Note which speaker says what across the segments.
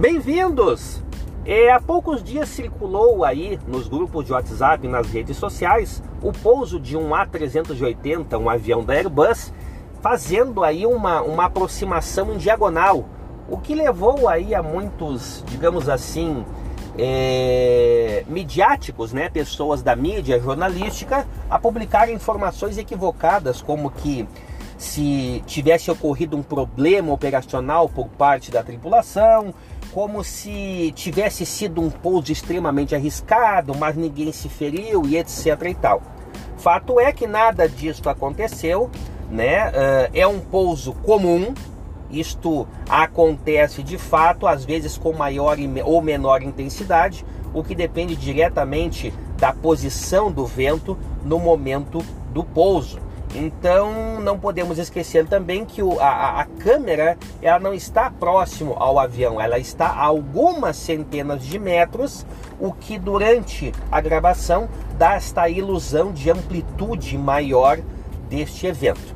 Speaker 1: Bem-vindos! É, há poucos dias circulou aí nos grupos de WhatsApp e nas redes sociais o pouso de um A380, um avião da Airbus, fazendo aí uma, uma aproximação em diagonal, o que levou aí a muitos, digamos assim, é, midiáticos, né, pessoas da mídia jornalística, a publicar informações equivocadas, como que se tivesse ocorrido um problema operacional por parte da tripulação, como se tivesse sido um pouso extremamente arriscado, mas ninguém se feriu e etc e tal. Fato é que nada disso aconteceu, né? É um pouso comum, isto acontece de fato, às vezes com maior ou menor intensidade, o que depende diretamente da posição do vento no momento do pouso. Então não podemos esquecer também que o, a, a, câmera ela não está próximo ao avião, ela está a algumas centenas de metros, o que durante a gravação dá esta ilusão de amplitude maior deste evento.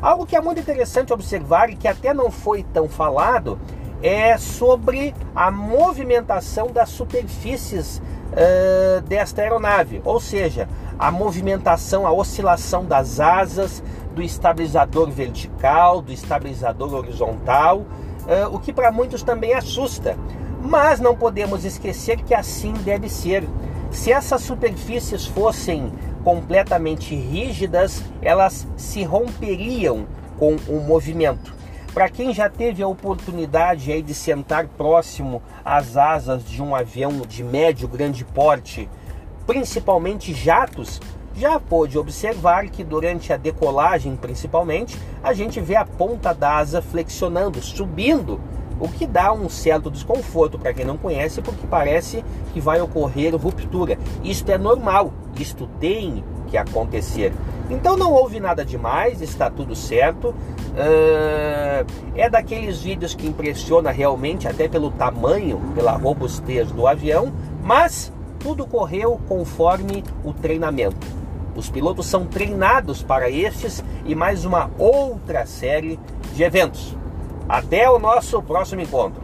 Speaker 1: Algo que é muito interessante observar e que até não foi tão falado é sobre a movimentação das superfícies uh, desta aeronave, ou seja, a movimentação, a oscilação das asas, do estabilizador vertical, do estabilizador horizontal, uh, o que para muitos também assusta. Mas não podemos esquecer que assim deve ser. Se essas superfícies fossem completamente rígidas, elas se romperiam com o movimento. Para quem já teve a oportunidade de sentar próximo às asas de um avião de médio grande porte, principalmente jatos, já pôde observar que durante a decolagem, principalmente, a gente vê a ponta da asa flexionando, subindo, o que dá um certo desconforto para quem não conhece, porque parece que vai ocorrer ruptura. Isto é normal, isto tem que acontecer. Então não houve nada demais, está tudo certo. É daqueles vídeos que impressiona realmente, até pelo tamanho, pela robustez do avião, mas tudo correu conforme o treinamento. Os pilotos são treinados para estes e mais uma outra série de eventos. Até o nosso próximo encontro.